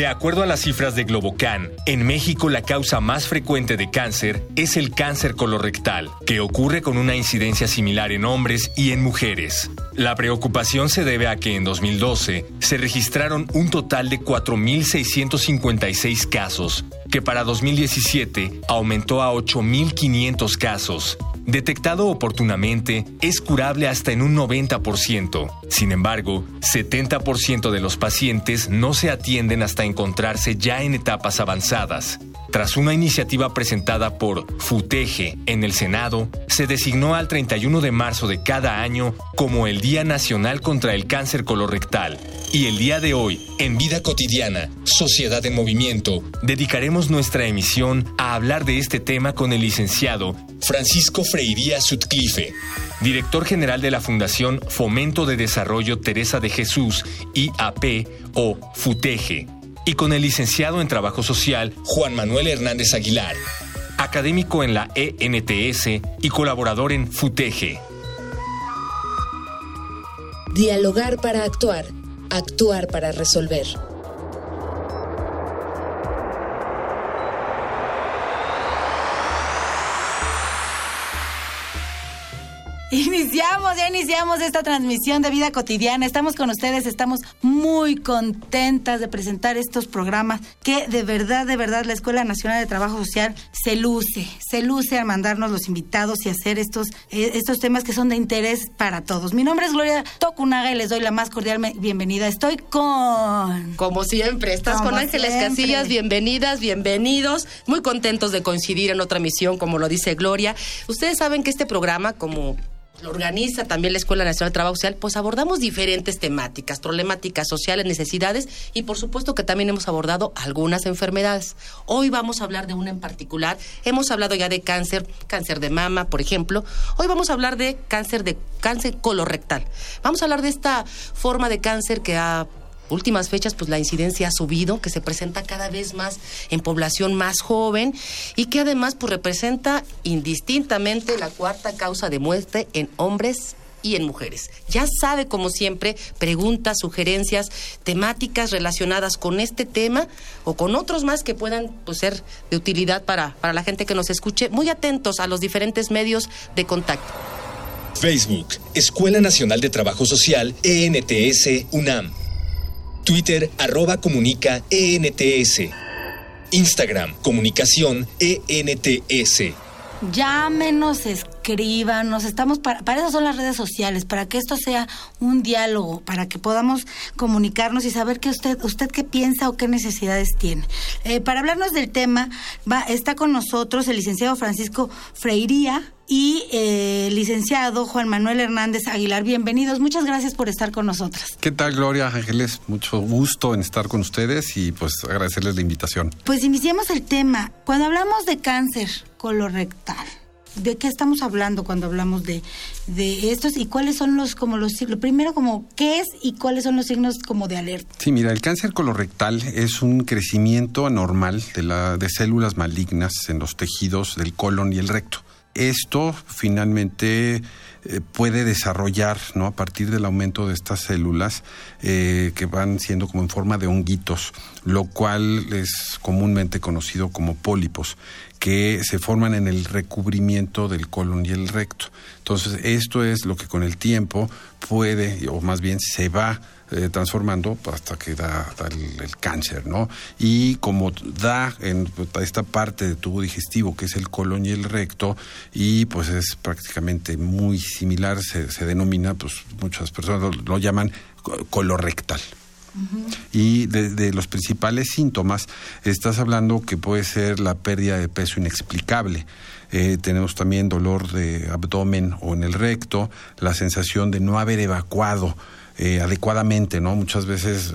De acuerdo a las cifras de Globocan, en México la causa más frecuente de cáncer es el cáncer colorectal, que ocurre con una incidencia similar en hombres y en mujeres. La preocupación se debe a que en 2012 se registraron un total de 4.656 casos, que para 2017 aumentó a 8.500 casos, detectado oportunamente, es curable hasta en un 90%. Sin embargo, 70% de los pacientes no se atienden hasta encontrarse ya en etapas avanzadas. Tras una iniciativa presentada por FUTEGE en el Senado, se designó al 31 de marzo de cada año como el Día Nacional contra el Cáncer Colorectal. Y el día de hoy, en Vida Cotidiana, Sociedad en Movimiento, dedicaremos nuestra emisión a hablar de este tema con el licenciado Francisco Freiría Sutcliffe, director general de la Fundación Fomento de Desarrollo Teresa de Jesús, IAP o FUTEGE y con el licenciado en Trabajo Social Juan Manuel Hernández Aguilar, académico en la ENTS y colaborador en FUTEGE. Dialogar para actuar, actuar para resolver. Iniciamos, ya iniciamos esta transmisión de vida cotidiana. Estamos con ustedes, estamos muy contentas de presentar estos programas que de verdad, de verdad la Escuela Nacional de Trabajo Social se luce, se luce al mandarnos los invitados y hacer estos, eh, estos temas que son de interés para todos. Mi nombre es Gloria Tocunaga y les doy la más cordial bienvenida. Estoy con... Como siempre, estás con Ángeles Casillas, bienvenidas, bienvenidos, muy contentos de coincidir en otra misión, como lo dice Gloria. Ustedes saben que este programa, como lo organiza también la Escuela Nacional de Trabajo Social, pues abordamos diferentes temáticas, problemáticas sociales, necesidades y por supuesto que también hemos abordado algunas enfermedades. Hoy vamos a hablar de una en particular. Hemos hablado ya de cáncer, cáncer de mama, por ejemplo. Hoy vamos a hablar de cáncer de cáncer colorectal. Vamos a hablar de esta forma de cáncer que ha últimas fechas, pues la incidencia ha subido, que se presenta cada vez más en población más joven y que además pues representa indistintamente la cuarta causa de muerte en hombres y en mujeres. Ya sabe, como siempre, preguntas, sugerencias, temáticas relacionadas con este tema o con otros más que puedan pues, ser de utilidad para, para la gente que nos escuche. Muy atentos a los diferentes medios de contacto. Facebook, Escuela Nacional de Trabajo Social, ENTS, UNAM. Twitter, arroba comunica ENTS. Instagram, comunicación ENTS. Llámenos, escríbanos, estamos para, para eso son las redes sociales, para que esto sea un diálogo, para que podamos comunicarnos y saber qué usted, usted qué piensa o qué necesidades tiene. Eh, para hablarnos del tema, está con nosotros el licenciado Francisco Freiría, y eh, licenciado Juan Manuel Hernández Aguilar. Bienvenidos, muchas gracias por estar con nosotros. ¿Qué tal, Gloria Ángeles? Mucho gusto en estar con ustedes y pues agradecerles la invitación. Pues iniciemos el tema. Cuando hablamos de cáncer colorectal, ¿de qué estamos hablando cuando hablamos de, de estos y cuáles son los como los signos? Primero como qué es y cuáles son los signos como de alerta. Sí, mira, el cáncer colorectal es un crecimiento anormal de la de células malignas en los tejidos del colon y el recto esto finalmente eh, puede desarrollar, ¿no? A partir del aumento de estas células eh, que van siendo como en forma de honguitos, lo cual es comúnmente conocido como pólipos, que se forman en el recubrimiento del colon y el recto. Entonces, esto es lo que con el tiempo puede, o más bien se va eh, transformando hasta que da, el, cáncer, ¿no? Y como da en esta parte de tubo digestivo, que es el colon y el recto, y pues es prácticamente muy similar, se, denomina, pues muchas personas lo, llaman colorectal. Y de, los principales síntomas, estás hablando que puede ser la pérdida de peso inexplicable. Eh, tenemos también dolor de abdomen o en el recto, la sensación de no haber evacuado eh, adecuadamente, ¿no? Muchas veces,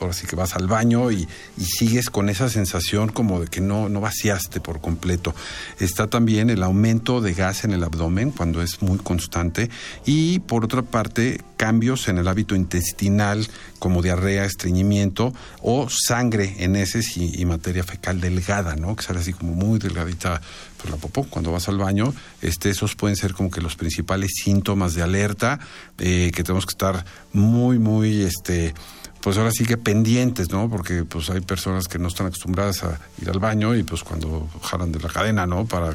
ahora sí que vas al baño y, sigues con esa sensación como de que no, no vaciaste por completo. Está también el aumento de gas en el abdomen cuando es muy constante y por otra parte cambios en el hábito intestinal como diarrea, estreñimiento o sangre en heces y, materia fecal delgada, ¿no? Que sale así como muy delgadita por la popó cuando vas al baño. Este, esos pueden ser como que los principales síntomas de alerta eh, que tenemos que estar muy, muy, este, pues ahora sí que pendientes, ¿no? Porque pues hay personas que no están acostumbradas a ir al baño y pues cuando jalan de la cadena, ¿no? Para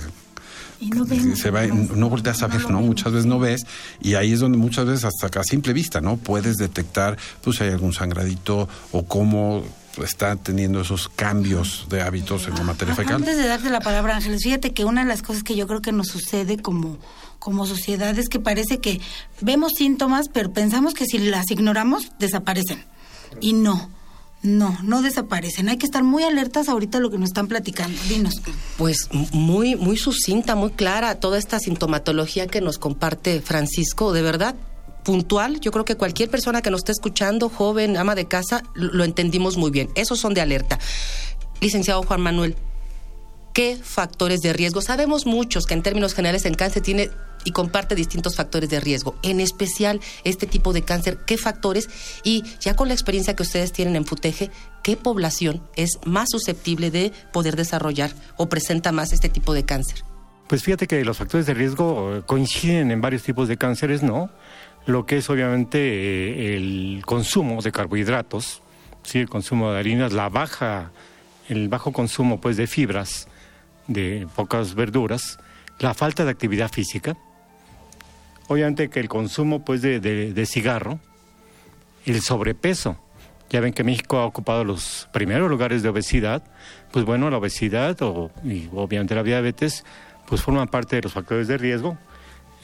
y no, ven, se va, no volteas a ver, ¿no? Muchas veces no ves y ahí es donde muchas veces hasta a simple vista, ¿no? Puedes detectar pues si hay algún sangradito o cómo está teniendo esos cambios de hábitos en la materia fecal. Antes de darte la palabra, Ángeles, fíjate que una de las cosas que yo creo que nos sucede como como sociedad es que parece que vemos síntomas, pero pensamos que si las ignoramos, desaparecen. Y no. No, no desaparecen. Hay que estar muy alertas ahorita a lo que nos están platicando. Dinos. Pues muy, muy sucinta, muy clara toda esta sintomatología que nos comparte Francisco. De verdad, puntual. Yo creo que cualquier persona que nos esté escuchando, joven, ama de casa, lo entendimos muy bien. Esos son de alerta. Licenciado Juan Manuel, ¿qué factores de riesgo? Sabemos muchos que en términos generales el cáncer tiene y comparte distintos factores de riesgo, en especial este tipo de cáncer, qué factores y ya con la experiencia que ustedes tienen en Futeje, qué población es más susceptible de poder desarrollar o presenta más este tipo de cáncer. Pues fíjate que los factores de riesgo eh, coinciden en varios tipos de cánceres, ¿no? Lo que es obviamente eh, el consumo de carbohidratos, sí, el consumo de harinas, la baja, el bajo consumo pues de fibras, de pocas verduras, la falta de actividad física, obviamente que el consumo pues de, de, cigarro, el sobrepeso, ya ven que México ha ocupado los primeros lugares de obesidad, pues bueno, la obesidad o, y obviamente la diabetes, pues forman parte de los factores de riesgo.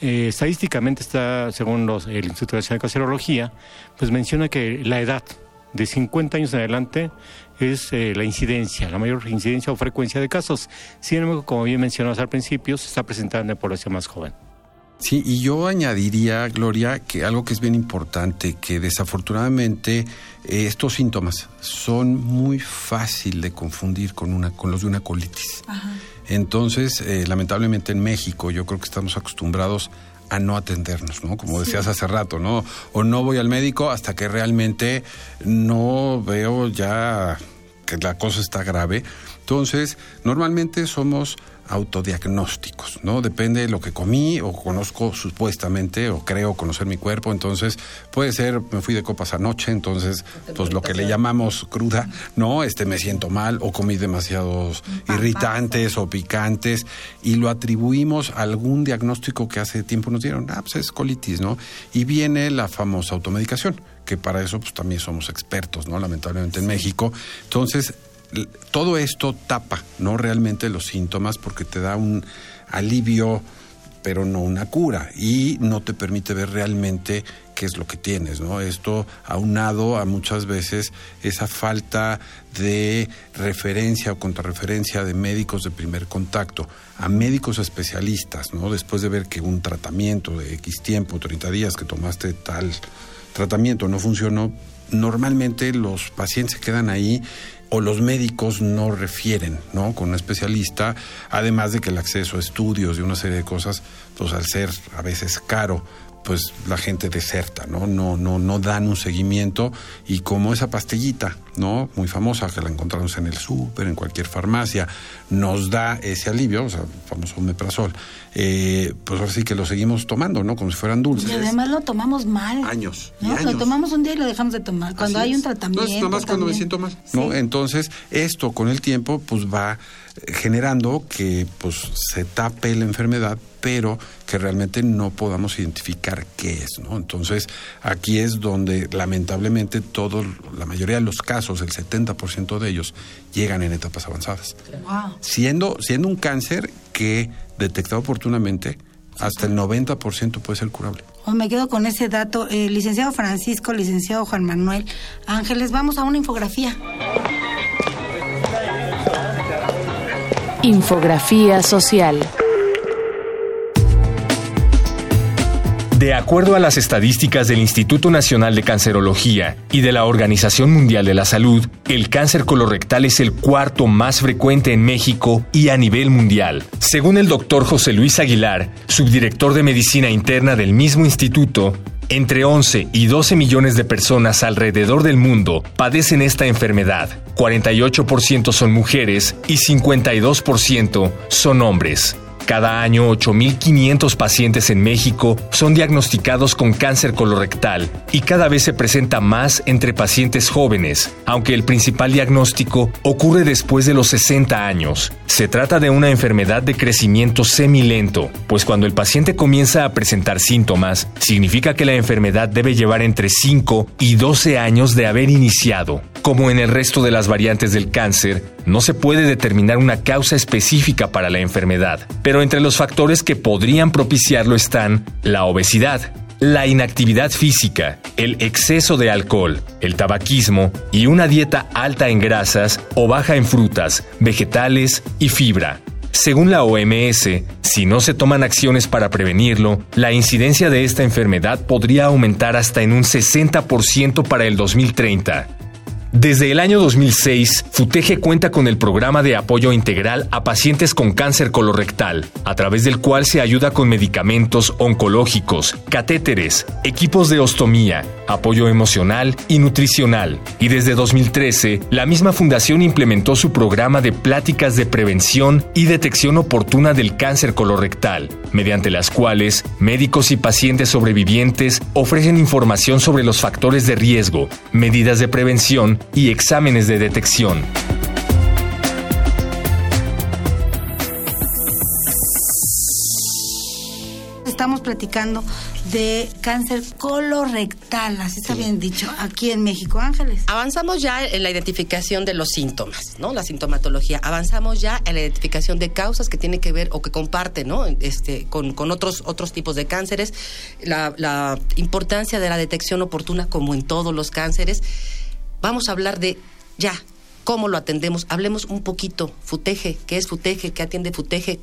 Eh, estadísticamente está, según los, el Instituto Nacional de Cancerología, pues menciona que la edad de 50 años en adelante es eh, la incidencia, la mayor incidencia o frecuencia de casos. Sin embargo, como bien mencionamos al principio, se está presentando en población más joven. Sí, y yo añadiría, Gloria, que algo que es bien importante, que desafortunadamente eh, estos síntomas son muy fácil de confundir con, una, con los de una colitis. Entonces, eh, lamentablemente en México yo creo que estamos acostumbrados a no atendernos, ¿no? Como decías hace rato, ¿no? O no voy al médico hasta que realmente no veo ya que la cosa está grave. Entonces, normalmente somos autodiagnósticos, ¿no? Depende de lo que comí o conozco supuestamente o creo conocer mi cuerpo, entonces puede ser, me fui de copas anoche, entonces pues lo que le llamamos cruda, ¿no? Este me siento mal o comí demasiados irritantes o picantes y lo atribuimos a algún diagnóstico que hace tiempo nos dieron, ah, pues es colitis, ¿no? Y viene la famosa automedicación, que para eso pues también somos expertos, ¿no? Lamentablemente en México. Entonces, todo esto tapa, no realmente los síntomas, porque te da un alivio, pero no una cura, y no te permite ver realmente qué es lo que tienes, ¿no? Esto aunado a muchas veces esa falta de referencia o contrarreferencia de médicos de primer contacto, a médicos especialistas, ¿no? Después de ver que un tratamiento de X tiempo, 30 días que tomaste tal tratamiento no funcionó, normalmente los pacientes quedan ahí o los médicos no refieren, ¿no? Con un especialista, además de que el acceso a estudios y una serie de cosas, pues al ser a veces caro, pues la gente deserta, ¿no? No, no, no dan un seguimiento y como esa pastillita, ¿no? Muy famosa que la encontramos en el súper, en cualquier farmacia, nos da ese alivio, o sea, famoso omeprazol, eh, pues ahora sí que lo seguimos tomando, ¿no? Como si fueran dulces. Y además lo tomamos mal. Años. ¿no? Lo tomamos un día y lo dejamos de tomar. Cuando hay un tratamiento. No, es más cuando me siento mal. ¿no? Entonces, esto con el tiempo, pues va generando que pues se tape la enfermedad pero que realmente no podamos identificar qué es, ¿no? Entonces, aquí es donde lamentablemente todo, la mayoría de los casos, el 70% de ellos, llegan en etapas avanzadas. Siendo, siendo un cáncer que, detectado oportunamente, hasta el 90% puede ser curable. me quedo con ese dato. Eh, licenciado Francisco, licenciado Juan Manuel Ángeles, vamos a una infografía. Infografía social. De acuerdo a las estadísticas del Instituto Nacional de Cancerología y de la Organización Mundial de la Salud, el cáncer colorectal es el cuarto más frecuente en México y a nivel mundial. Según el doctor José Luis Aguilar, subdirector de Medicina Interna del mismo instituto, entre 11 y 12 millones de personas alrededor del mundo padecen esta enfermedad. 48% son mujeres y 52% son hombres. Cada año 8.500 pacientes en México son diagnosticados con cáncer colorectal y cada vez se presenta más entre pacientes jóvenes, aunque el principal diagnóstico ocurre después de los 60 años. Se trata de una enfermedad de crecimiento semilento, pues cuando el paciente comienza a presentar síntomas, significa que la enfermedad debe llevar entre 5 y 12 años de haber iniciado. Como en el resto de las variantes del cáncer, no se puede determinar una causa específica para la enfermedad, pero entre los factores que podrían propiciarlo están la obesidad, la inactividad física, el exceso de alcohol, el tabaquismo y una dieta alta en grasas o baja en frutas, vegetales y fibra. Según la OMS, si no se toman acciones para prevenirlo, la incidencia de esta enfermedad podría aumentar hasta en un 60% para el 2030. Desde el año 2006, FUTEGE cuenta con el programa de apoyo integral a pacientes con cáncer colorectal, a través del cual se ayuda con medicamentos oncológicos, catéteres, equipos de ostomía, apoyo emocional y nutricional. Y desde 2013, la misma fundación implementó su programa de pláticas de prevención y detección oportuna del cáncer colorectal, mediante las cuales médicos y pacientes sobrevivientes ofrecen información sobre los factores de riesgo, medidas de prevención y exámenes de detección. Estamos platicando de cáncer colorectal, así está bien dicho, aquí en México. Ángeles. Avanzamos ya en la identificación de los síntomas, ¿no? La sintomatología. Avanzamos ya en la identificación de causas que tienen que ver o que comparten, ¿no? Este, con, otros, otros tipos de cánceres. La, la importancia de la detección oportuna, como en todos los cánceres. Vamos a hablar de ya, cómo lo atendemos. Hablemos un poquito. Futeje, ¿qué es Futeje? ¿Qué atiende Futeje?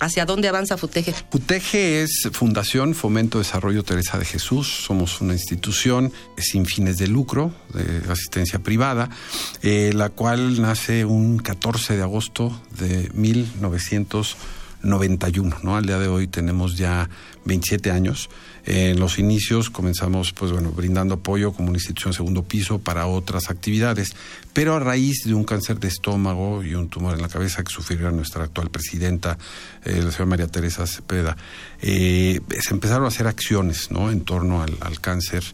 ¿Hacia dónde avanza Futeje? Futeje es Fundación Fomento Desarrollo Teresa de Jesús. Somos una institución sin fines de lucro, de asistencia privada, eh, la cual nace un 14 de agosto de 1991. ¿no? Al día de hoy tenemos ya 27 años. En los inicios comenzamos, pues bueno, brindando apoyo como una institución segundo piso para otras actividades, pero a raíz de un cáncer de estómago y un tumor en la cabeza que sufrió nuestra actual presidenta, eh, la señora María Teresa Cepeda, eh, se empezaron a hacer acciones, ¿no? En torno al, cáncer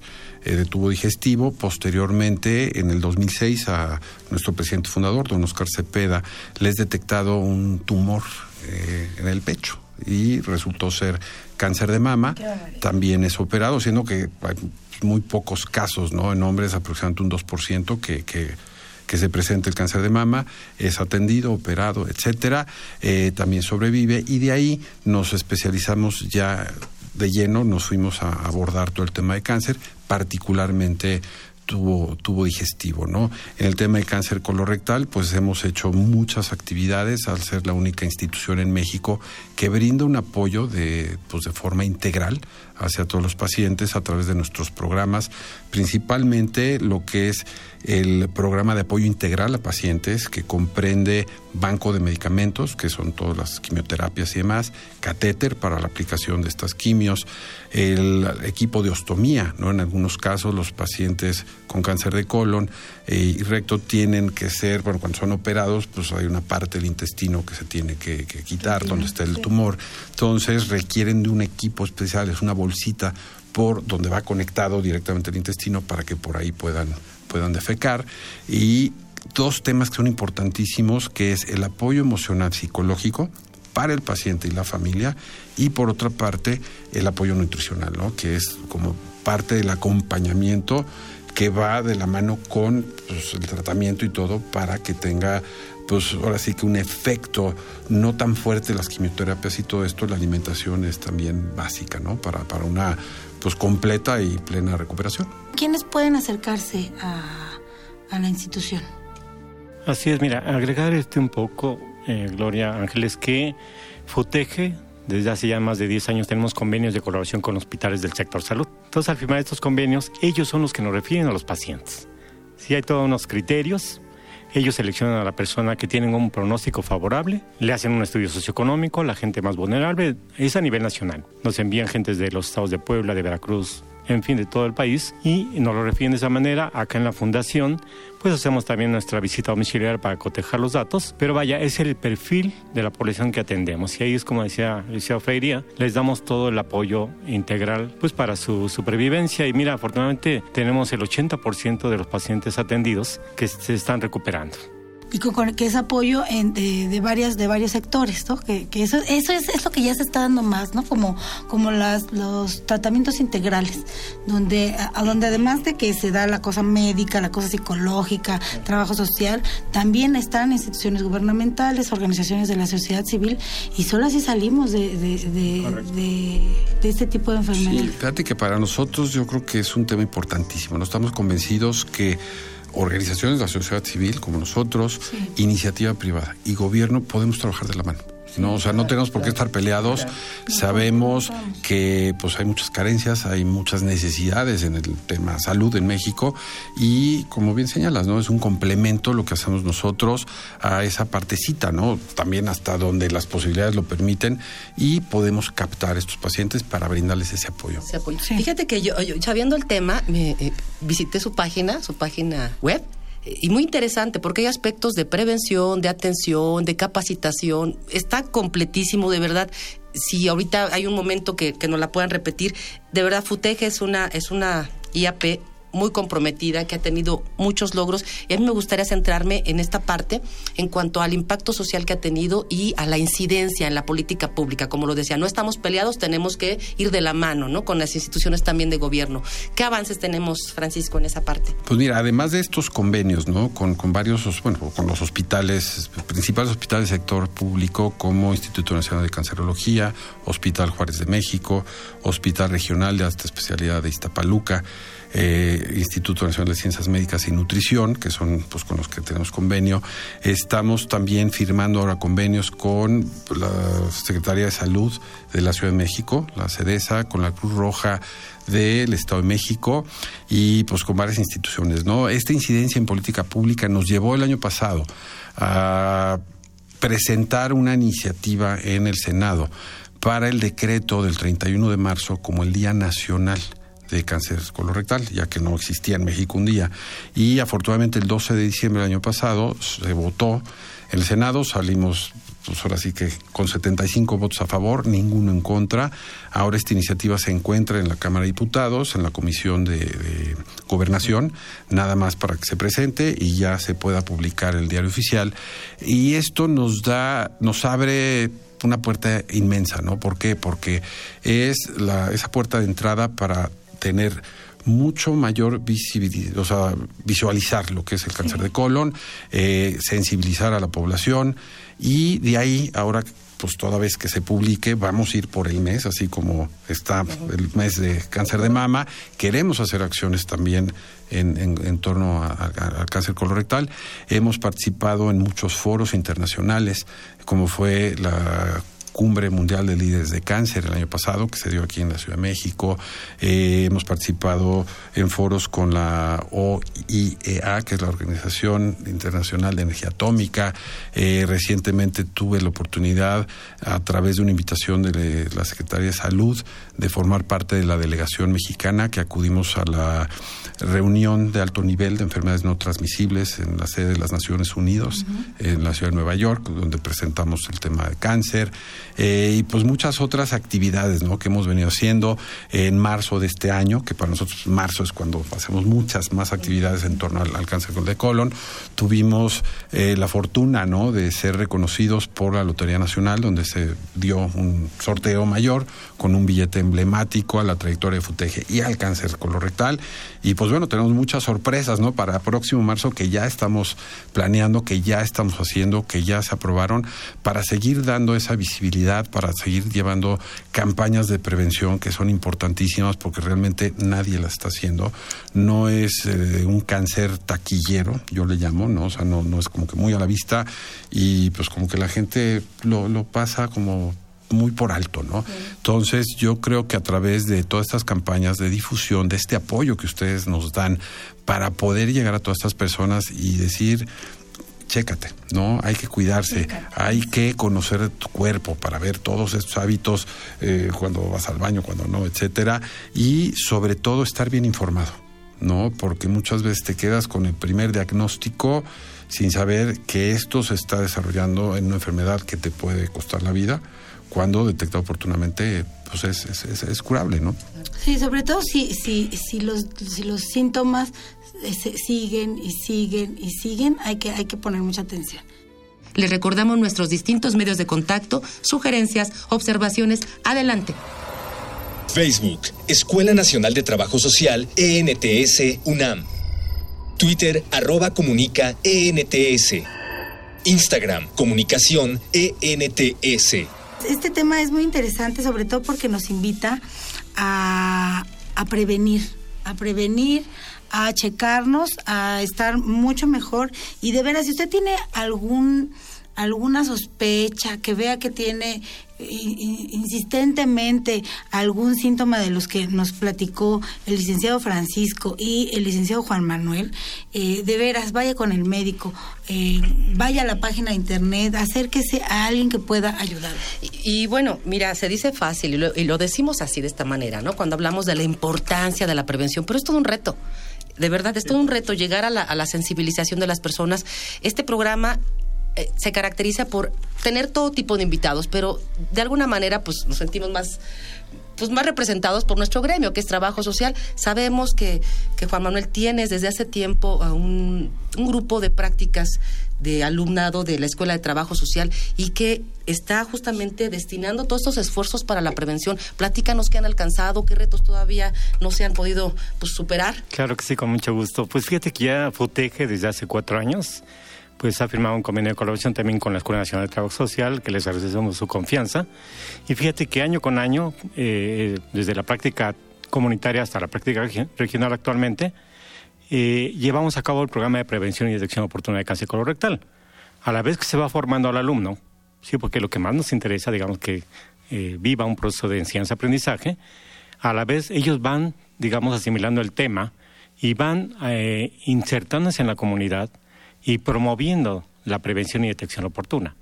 eh, de tubo digestivo. Posteriormente, en el 2006, a nuestro presidente fundador, don Oscar Cepeda, les detectado un tumor en el pecho y resultó ser cáncer de mama. También es operado, siendo que hay muy pocos casos, ¿no? En hombres aproximadamente un 2% que, que, que se presenta el cáncer de mama, es atendido, operado, etcétera, eh, también sobrevive y de ahí nos especializamos ya de lleno, nos fuimos a abordar todo el tema de cáncer, particularmente tubo, tubo digestivo, ¿no? En el tema de cáncer colorectal, pues hemos hecho muchas actividades al ser la única institución en México que brinda un apoyo de, pues de forma integral hacia todos los pacientes a través de nuestros programas, principalmente lo que es el programa de apoyo integral a pacientes que comprende banco de medicamentos, que son todas las quimioterapias y demás, catéter para la aplicación de estas quimios, el equipo de ostomía, ¿no? En algunos casos los pacientes con cáncer de colon eh, y recto tienen que ser, bueno, cuando son operados, pues hay una parte del intestino que se tiene que, quitar, donde está el tumor. Entonces requieren de un equipo especial, es una bolsita por donde va conectado directamente el intestino para que por ahí puedan, puedan defecar. Y dos temas que son importantísimos, que es el apoyo emocional psicológico para el paciente y la familia, y por otra parte, el apoyo nutricional, ¿no? que es como parte del acompañamiento que va de la mano con pues, el tratamiento y todo para que tenga pues ahora sí que un efecto no tan fuerte las quimioterapias y todo esto, la alimentación es también básica, ¿no? Para, para una pues completa y plena recuperación. ¿Quiénes pueden acercarse a, a la institución? Así es, mira, agregar este un poco, eh, Gloria Ángeles, que FUTEGE desde hace ya más de 10 años tenemos convenios de colaboración con hospitales del sector salud. Entonces, al firmar estos convenios, ellos son los que nos refieren a los pacientes. Si hay todos unos criterios, ellos seleccionan a la persona que tiene un pronóstico favorable, le hacen un estudio socioeconómico, la gente más vulnerable, es a nivel nacional. Nos envían gentes de los estados de Puebla, de Veracruz, en fin, de todo el país y nos lo refieren de esa manera. Acá en la fundación, pues hacemos también nuestra visita domiciliaria para cotejar los datos, pero vaya, es el perfil de la población que atendemos y ahí es como decía Lucia Freiría, les damos todo el apoyo integral pues para su supervivencia y mira, afortunadamente tenemos el 80% de los pacientes atendidos que se están recuperando y con, que es apoyo de, varias de varios sectores no que, eso eso es, lo que ya se está dando más no como como las los tratamientos integrales donde a, donde además de que se da la cosa médica la cosa psicológica trabajo social también están instituciones gubernamentales organizaciones de la sociedad civil y solo así salimos de, de, este tipo de enfermedades. Sí, fíjate que para nosotros yo creo que es un tema importantísimo no estamos convencidos que organizaciones de la sociedad civil como nosotros, iniciativa privada y gobierno podemos trabajar de la mano. No, o sea, no tenemos por qué estar peleados. Sabemos que pues hay muchas carencias, hay muchas necesidades en el tema salud en México y como bien señalas, ¿no? Es un complemento lo que hacemos nosotros a esa partecita, ¿no? También hasta donde las posibilidades lo permiten y podemos captar a estos pacientes para brindarles ese apoyo. Fíjate que yo, sabiendo el tema, me eh, visité su página, su página web y muy interesante porque hay aspectos de prevención, de atención, de capacitación. Está completísimo, de verdad. Si ahorita hay un momento que, que nos la puedan repetir, de verdad, FUTEG es una, es una IAP muy comprometida, que ha tenido muchos logros. Y a mí me gustaría centrarme en esta parte en cuanto al impacto social que ha tenido y a la incidencia en la política pública. Como lo decía, no estamos peleados, tenemos que ir de la mano, ¿no? Con las instituciones también de gobierno. ¿Qué avances tenemos, Francisco, en esa parte? Pues mira, además de estos convenios, ¿no? Con, con varios, bueno, con los hospitales, principales hospitales del sector público, como Instituto Nacional de Cancerología, Hospital Juárez de México, Hospital Regional de Alta Especialidad de Iztapaluca, eh, Instituto Nacional de Ciencias Médicas y Nutrición, que son pues con los que tenemos convenio. Estamos también firmando ahora convenios con la Secretaría de Salud de la Ciudad de México, la CEDESA, con la Cruz Roja del Estado de México y pues con varias instituciones. Esta incidencia en política pública nos llevó el año pasado a presentar una iniciativa en el Senado para el decreto del 31 de marzo como el Día Nacional de cáncer colorectal, ya que no existía en México un día. Y afortunadamente el 12 de diciembre del año pasado se votó en el Senado, salimos pues ahora sí que con 75 votos a favor, ninguno en contra. Ahora esta iniciativa se encuentra en la Cámara de Diputados, en la Comisión de, Gobernación, nada más para que se presente y ya se pueda publicar el diario oficial. Y esto nos da, nos abre una puerta inmensa, ¿no? ¿Por qué? Porque es la, esa puerta de entrada para tener mucho mayor visibilidad, o sea, visualizar lo que es el cáncer de colon, eh, sensibilizar a la población y de ahí ahora pues toda vez que se publique vamos a ir por el mes, así como está el mes de cáncer de mama, queremos hacer acciones también en, en, torno al cáncer colorectal. Hemos participado en muchos foros internacionales, como fue la Cumbre Mundial de Líderes de Cáncer el año pasado, que se dio aquí en la Ciudad de México. Eh, hemos participado en foros con la OIEA, que es la Organización Internacional de Energía Atómica. Eh, recientemente tuve la oportunidad, a través de una invitación de la Secretaría de Salud, de formar parte de la delegación mexicana que acudimos a la reunión de alto nivel de enfermedades no transmisibles en la sede de las Naciones Unidas, en la ciudad de Nueva York, donde presentamos el tema de cáncer eh, y pues muchas otras actividades ¿no? que hemos venido haciendo en marzo de este año, que para nosotros marzo es cuando hacemos muchas más actividades en torno al, cáncer de colon. Tuvimos eh, la fortuna ¿no? de ser reconocidos por la Lotería Nacional, donde se dio un sorteo mayor con un billete emblemático a la trayectoria de FUTEGE y al cáncer colorectal. Y pues bueno, tenemos muchas sorpresas, ¿no? Para próximo marzo que ya estamos planeando, que ya estamos haciendo, que ya se aprobaron, para seguir dando esa visibilidad, para seguir llevando campañas de prevención que son importantísimas porque realmente nadie las está haciendo. No es eh, un cáncer taquillero, yo le llamo, ¿no? O sea, no, no es como que muy a la vista y pues como que la gente lo, lo pasa como muy por alto, ¿no? Entonces, yo creo que a través de todas estas campañas de difusión, de este apoyo que ustedes nos dan para poder llegar a todas estas personas y decir, chécate, ¿no? Hay que cuidarse, hay que conocer tu cuerpo para ver todos estos hábitos eh, cuando vas al baño, cuando no, etcétera, y sobre todo estar bien informado, ¿no? Porque muchas veces te quedas con el primer diagnóstico sin saber que esto se está desarrollando en una enfermedad que te puede costar la vida cuando detectado oportunamente pues es, es, curable, ¿no? Sí, sobre todo si, si, si, los, si los síntomas eh, siguen y siguen y siguen, hay que, hay que poner mucha atención. Le recordamos nuestros distintos medios de contacto, sugerencias, observaciones. Adelante. Facebook, Escuela Nacional de Trabajo Social, ENTS, UNAM. Twitter, arroba comunica, ENTS. Instagram, comunicación, ENTS este tema es muy interesante, sobre todo porque nos invita a, a prevenir, a prevenir, a checarnos, a estar mucho mejor. Y de veras, si usted tiene algún alguna sospecha, que vea que tiene insistentemente algún síntoma de los que nos platicó el licenciado Francisco y el licenciado Juan Manuel, eh, de veras, vaya con el médico, eh, vaya a la página de internet, acérquese a alguien que pueda ayudar. Y, bueno, mira, se dice fácil y lo, decimos así de esta manera, ¿no? Cuando hablamos de la importancia de la prevención, pero es todo un reto de verdad, es todo un reto llegar a la, a la, sensibilización de las personas. Este programa eh, se caracteriza por tener todo tipo de invitados, pero de alguna manera pues nos sentimos más pues más representados por nuestro gremio, que es trabajo social. Sabemos que, que Juan Manuel tienes desde hace tiempo un, un grupo de prácticas de alumnado de la Escuela de Trabajo Social y que está justamente destinando todos estos esfuerzos para la prevención. Platícanos qué han alcanzado, qué retos todavía no se han podido pues, superar. Claro que sí, con mucho gusto. Pues fíjate que ya FUTEGE desde hace cuatro años pues ha firmado un convenio de colaboración también con la Escuela Nacional de Trabajo Social, que les agradecemos su confianza. Y fíjate que año con año, eh, desde la práctica comunitaria hasta la práctica regional actualmente, eh, llevamos a cabo el programa de prevención y detección oportuna de cáncer colorectal. A la vez que se va formando al alumno, sí, porque lo que más nos interesa, digamos, que eh, viva un proceso de enseñanza-aprendizaje, a la vez ellos van, digamos, asimilando el tema y van insertándose en la comunidad, y promoviendo la prevención y detección oportuna.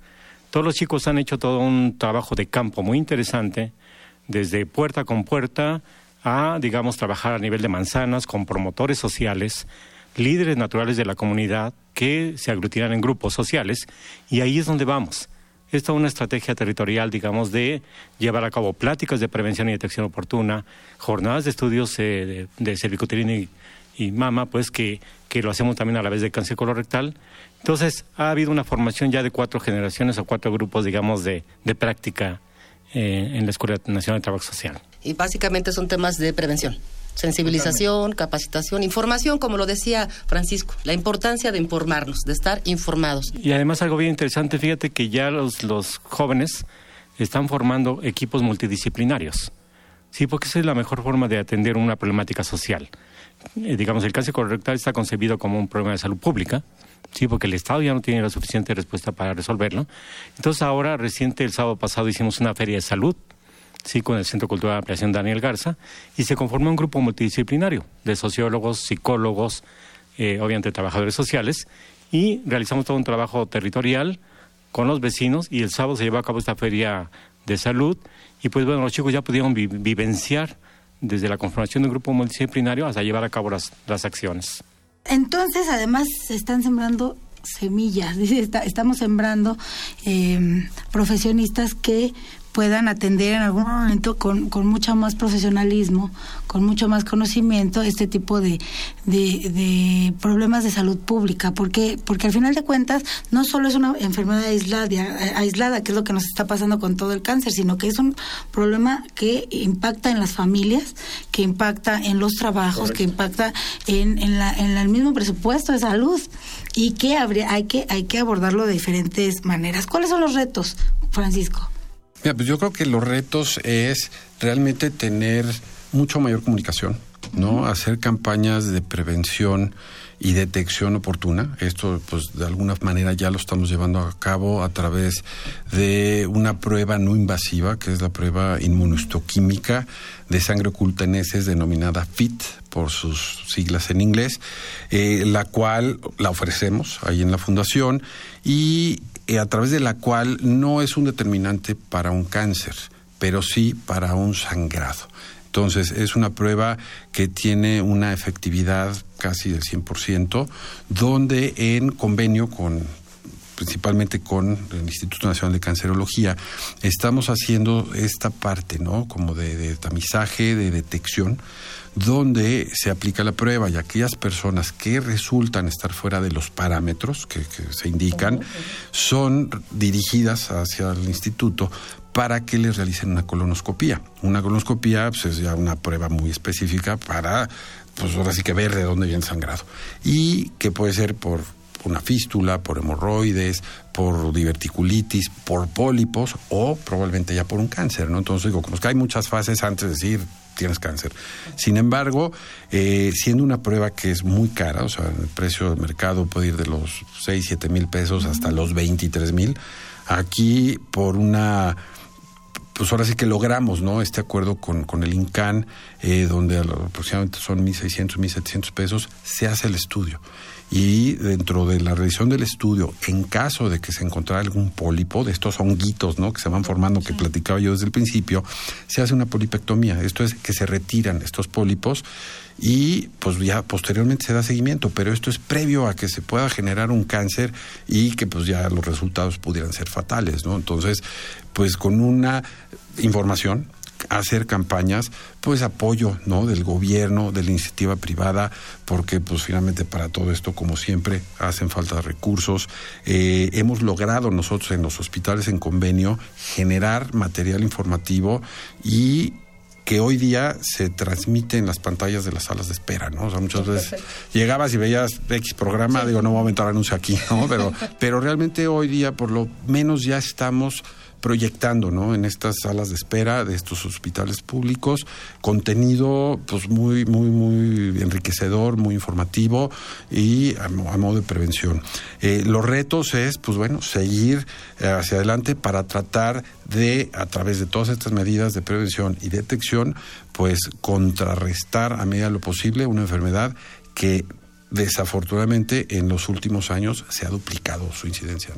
Todos los chicos han hecho todo un trabajo de campo muy interesante, desde puerta con puerta a, digamos, trabajar a nivel de manzanas con promotores sociales, líderes naturales de la comunidad que se aglutinan en grupos sociales y ahí es donde vamos. Esta es una estrategia territorial, digamos, de llevar a cabo pláticas de prevención y detección oportuna, jornadas de estudios eh, de, de y y mama, pues que, que lo hacemos también a la vez de cáncer colorectal. Entonces, ha habido una formación ya de cuatro generaciones o cuatro grupos, digamos, de, de práctica eh, en la Escuela Nacional de Trabajo Social. Y básicamente son temas de prevención. Sensibilización, capacitación, información, como lo decía Francisco, la importancia de informarnos, de estar informados. Y además algo bien interesante, fíjate que ya los, los jóvenes están formando equipos multidisciplinarios. Sí, porque esa es la mejor forma de atender una problemática social. Eh, digamos, el cáncer colorectal está concebido como un problema de salud pública, sí, porque el Estado ya no tiene la suficiente respuesta para resolverlo. Entonces ahora, reciente, el sábado pasado hicimos una feria de salud, sí, con el Centro Cultural de Ampliación Daniel Garza, y se conformó un grupo multidisciplinario de sociólogos, psicólogos, eh, obviamente trabajadores sociales, y realizamos todo un trabajo territorial con los vecinos, y el sábado se llevó a cabo esta feria de salud, y pues bueno, los chicos ya pudieron vivenciar desde la conformación de un grupo multidisciplinario hasta llevar a cabo las, las acciones. Entonces, además, se están sembrando semillas, estamos sembrando eh, profesionistas que puedan atender en algún momento con, con mucho más profesionalismo, con mucho más conocimiento este tipo de, de, problemas de salud pública, porque, porque al final de cuentas no solo es una enfermedad aislada, aislada, que es lo que nos está pasando con todo el cáncer, sino que es un problema que impacta en las familias, que impacta en los trabajos, que impacta en, en, la, en el mismo presupuesto de salud y que habría, hay, que hay que abordarlo de diferentes maneras. ¿Cuáles son los retos, Francisco? Pues yo creo que los retos es realmente tener mucho mayor comunicación, ¿no? Hacer campañas de prevención y detección oportuna. Esto, pues, de alguna manera ya lo estamos llevando a cabo a través de una prueba no invasiva, que es la prueba inmunohistoquímica de sangre oculta en heces denominada FIT por sus siglas en inglés, eh, la cual la ofrecemos ahí en la fundación y eh, a través de la cual no es un determinante para un cáncer, pero sí para un sangrado. Entonces, es una prueba que tiene una efectividad casi del 100%, donde en convenio con principalmente con el Instituto Nacional de Cancerología, estamos haciendo esta parte, ¿no? Como de, tamizaje, de detección, donde se aplica la prueba y aquellas personas que resultan estar fuera de los parámetros que, se indican son dirigidas hacia el instituto para que les realicen una colonoscopía. Una colonoscopía pues, es ya una prueba muy específica para, pues ahora sí que ver de dónde viene sangrado. Y que puede ser por una fístula, por hemorroides, por diverticulitis, por pólipos o probablemente ya por un cáncer, ¿no? Entonces digo, como es que hay muchas fases antes de decir tienes cáncer. Sin embargo, eh, siendo una prueba que es muy cara, o sea, el precio del mercado puede ir de los 6, 7 mil pesos hasta los 23 mil, aquí por una pues ahora sí que logramos, ¿no? Este acuerdo con, con el INCAN, eh, donde aproximadamente son 1.600, 1.700 pesos, se hace el estudio. Y dentro de la revisión del estudio, en caso de que se encontrara algún pólipo, de estos honguitos, ¿no? Que se van formando, que platicaba yo desde el principio, se hace una polipectomía. Esto es que se retiran estos pólipos y pues ya posteriormente se da seguimiento, pero esto es previo a que se pueda generar un cáncer y que pues ya los resultados pudieran ser fatales, ¿no? Entonces, pues con una información hacer campañas, pues apoyo, ¿no? Del gobierno, de la iniciativa privada, porque pues finalmente para todo esto, como siempre, hacen falta recursos. Eh, hemos logrado nosotros en los hospitales en convenio generar material informativo y que hoy día se transmite en las pantallas de las salas de espera, ¿no? O sea, muchas veces llegabas y veías X programa, digo, no voy a aumentar anuncio aquí, ¿no? Pero, pero realmente hoy día por lo menos ya estamos proyectando ¿no? en estas salas de espera de estos hospitales públicos contenido pues muy muy muy enriquecedor muy informativo y a, modo de prevención eh, los retos es pues bueno seguir eh, hacia adelante para tratar de a través de todas estas medidas de prevención y detección pues contrarrestar a medida de lo posible una enfermedad que desafortunadamente en los últimos años se ha duplicado su incidencia.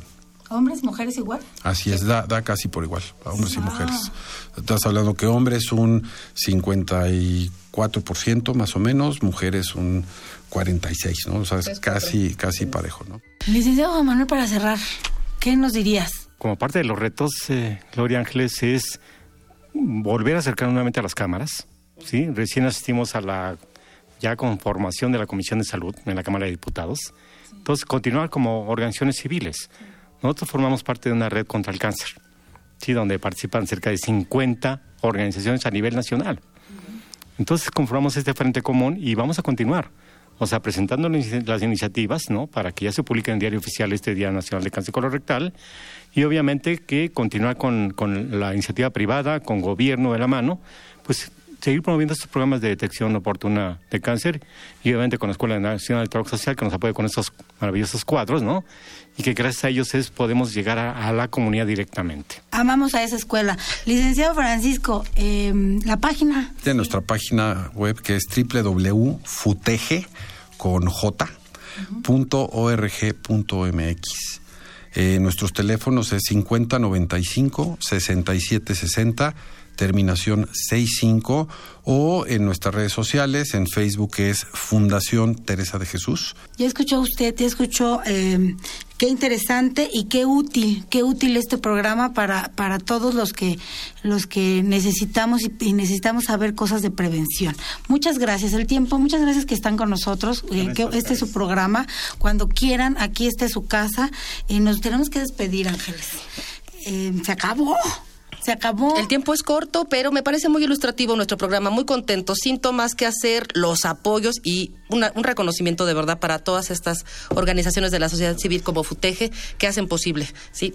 ¿Hombres, mujeres igual? Así es, da, da casi por igual, a hombres y mujeres. Estás hablando que hombres un 54% más o menos, mujeres un 46, ¿no? O sea, es casi, casi parejo, ¿no? Licenciado Manuel, para cerrar, ¿qué nos dirías? Como parte de los retos, eh, Gloria Ángeles, es volver a acercar nuevamente a las cámaras, ¿sí? Recién asistimos a la ya conformación de la Comisión de Salud en la Cámara de Diputados. Entonces, continuar como organizaciones civiles. Nosotros formamos parte de una red contra el cáncer, ¿sí? donde participan cerca de 50 organizaciones a nivel nacional. Entonces conformamos este frente común y vamos a continuar. O sea, presentando las iniciativas, ¿no? Para que ya se publique en el diario oficial este Día Nacional de Cáncer Colorectal. Y obviamente que continuar con, con la iniciativa privada, con gobierno de la mano, pues seguir promoviendo estos programas de detección oportuna de cáncer y obviamente con la Escuela Nacional de Trabajo Social que nos apoya con estos maravillosos cuadros, ¿no? Y que gracias a ellos es, podemos llegar a, la comunidad directamente. Amamos a esa escuela. Licenciado Francisco, em, la página. De nuestra página web que es www.futege con J, eh, nuestros teléfonos es 5095 6760 terminación 65 o en nuestras redes sociales, en Facebook es Fundación Teresa de Jesús. Ya escuchó usted, ya escuchó eh, qué interesante y qué útil, qué útil este programa para, para todos los que, los que necesitamos y, necesitamos saber cosas de prevención. Muchas gracias, el tiempo, muchas gracias que están con nosotros, eh, que este es su programa, cuando quieran, aquí está su casa, y nos tenemos que despedir, Ángeles. Eh, se acabó. Se acabó. El tiempo es corto, pero me parece muy ilustrativo nuestro programa, muy contento, síntomas que hacer, los apoyos y un reconocimiento de verdad para todas estas organizaciones de la sociedad civil como FUTEGE que hacen posible, ¿sí?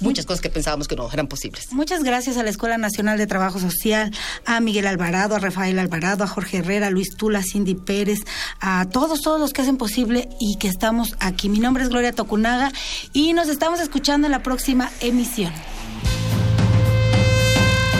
muchas cosas que pensábamos que no eran posibles. Muchas gracias a la Escuela Nacional de Trabajo Social, a Miguel Alvarado, a Rafael Alvarado, a Jorge Herrera, a Luis Tula, a Cindy Pérez, a todos, todos los que hacen posible y que estamos aquí. Mi nombre es Gloria Tocunaga y nos estamos escuchando en la próxima emisión.